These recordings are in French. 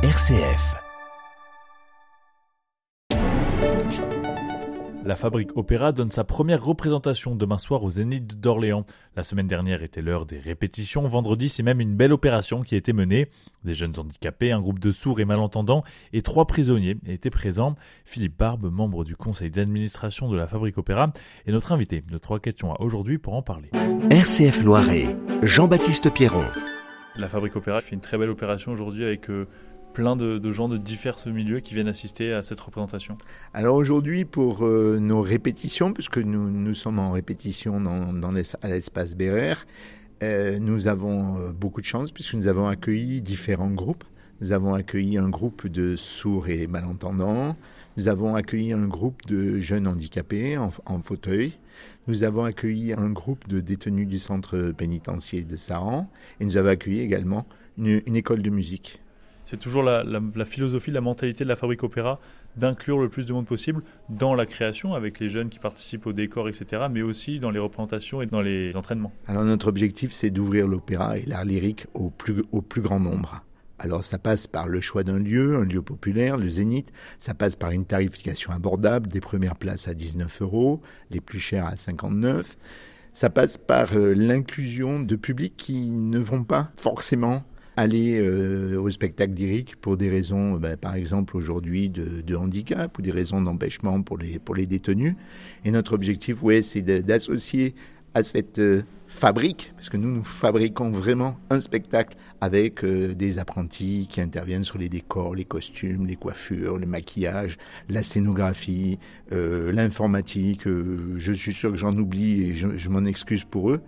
RCF. La Fabrique Opéra donne sa première représentation demain soir au Zénith d'Orléans. La semaine dernière était l'heure des répétitions. Vendredi, c'est même une belle opération qui a été menée. Des jeunes handicapés, un groupe de sourds et malentendants et trois prisonniers étaient présents. Philippe Barbe, membre du conseil d'administration de la Fabrique Opéra, est notre invité de trois questions à aujourd'hui pour en parler. RCF Loiret, Jean-Baptiste Pierron. La Fabrique Opéra fait une très belle opération aujourd'hui avec euh, plein de, gens de divers milieux qui viennent assister à cette représentation Alors aujourd'hui, pour euh, nos répétitions, puisque nous, nous sommes en répétition dans, à l'espace Bérère, euh, nous avons euh, beaucoup de chance puisque nous avons accueilli différents groupes. Nous avons accueilli un groupe de sourds et malentendants. Nous avons accueilli un groupe de jeunes handicapés en, fauteuil. Nous avons accueilli un groupe de détenus du centre pénitentiaire de Saran. Et nous avons accueilli également une école de musique. C'est toujours la, philosophie, la mentalité de la Fabrique Opéra d'inclure le plus de monde possible dans la création avec les jeunes qui participent au décor, etc., mais aussi dans les représentations et dans les entraînements. Alors notre objectif, c'est d'ouvrir l'opéra et l'art lyrique au plus, au plus grand nombre. Alors ça passe par le choix d'un lieu, un lieu populaire, le Zénith. Ça passe par une tarification abordable, des premières places à 19 euros, les plus chères à 59. Ça passe par euh, l'inclusion de publics qui ne vont pas forcément aller euh, au spectacle lyrique pour des raisons, ben, par exemple aujourd'hui de, de, handicap ou des raisons d'empêchement pour les, pour les détenus. Et notre objectif, ouais, c'est d'associer à cette euh, fabrique, parce que nous, nous fabriquons vraiment un spectacle avec euh, des apprentis qui interviennent sur les décors, les costumes, les coiffures, le maquillage, la scénographie, euh, l'informatique. Euh, je suis sûr que j'en oublie et je, je m'en excuse pour eux.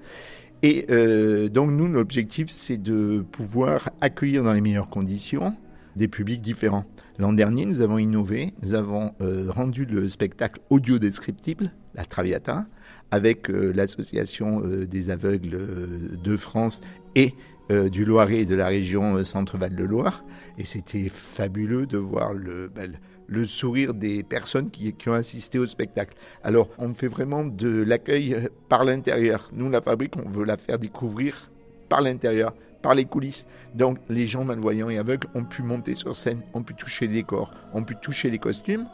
Et euh, donc nous, l'objectif, c'est de pouvoir accueillir dans les meilleures conditions des publics différents. L'an dernier, nous avons innové, nous avons euh, rendu le spectacle audio descriptible, la Traviata, avec euh, l'association des aveugles de France et du Loiret et de la région Centre-Val de Loire. Et c'était fabuleux de voir le, ben, le sourire des personnes qui, ont assisté au spectacle. Alors, on fait vraiment de l'accueil par l'intérieur. Nous, la fabrique, on veut la faire découvrir par l'intérieur, par les coulisses. Donc, les gens malvoyants et aveugles ont pu monter sur scène, ont pu toucher les décors, ont pu toucher les costumes.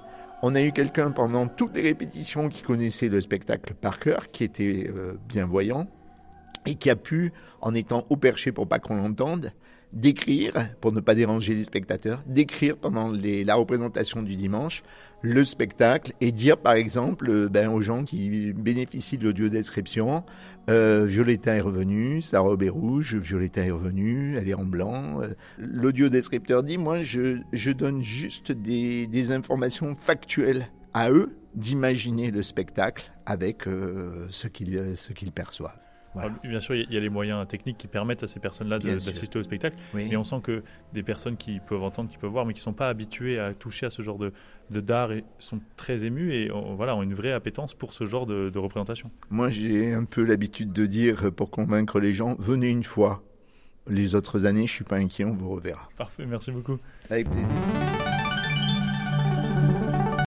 On a eu quelqu'un pendant toutes les répétitions qui connaissait le spectacle par cœur, qui était euh, bien voyant, et qui a pu, en étant au perché pour pas qu'on l'entende, d'écrire, pour ne pas déranger les spectateurs, d'écrire pendant la représentation du dimanche le spectacle et dire par exemple ben, aux gens qui bénéficient de l'audio description euh, Violetta est revenue, sa robe est rouge, Violetta est revenue, elle est en blanc. L'audio descripteur dit moi je, donne juste des, informations factuelles à eux d'imaginer le spectacle avec euh, ce qu'ils perçoivent. Voilà. Alors, bien sûr, il y a les moyens techniques qui permettent à ces personnes-là d'assister au spectacle, oui. mais on sent que des personnes qui peuvent entendre, qui peuvent voir, mais qui ne sont pas habituées à toucher à ce genre de d'art sont très émues et on, voilà, ont une vraie appétence pour ce genre de, de représentation. Moi, j'ai un peu l'habitude de dire, pour convaincre les gens, venez une fois. Les autres années, je ne suis pas inquiet, on vous reverra. Parfait, merci beaucoup. Avec plaisir.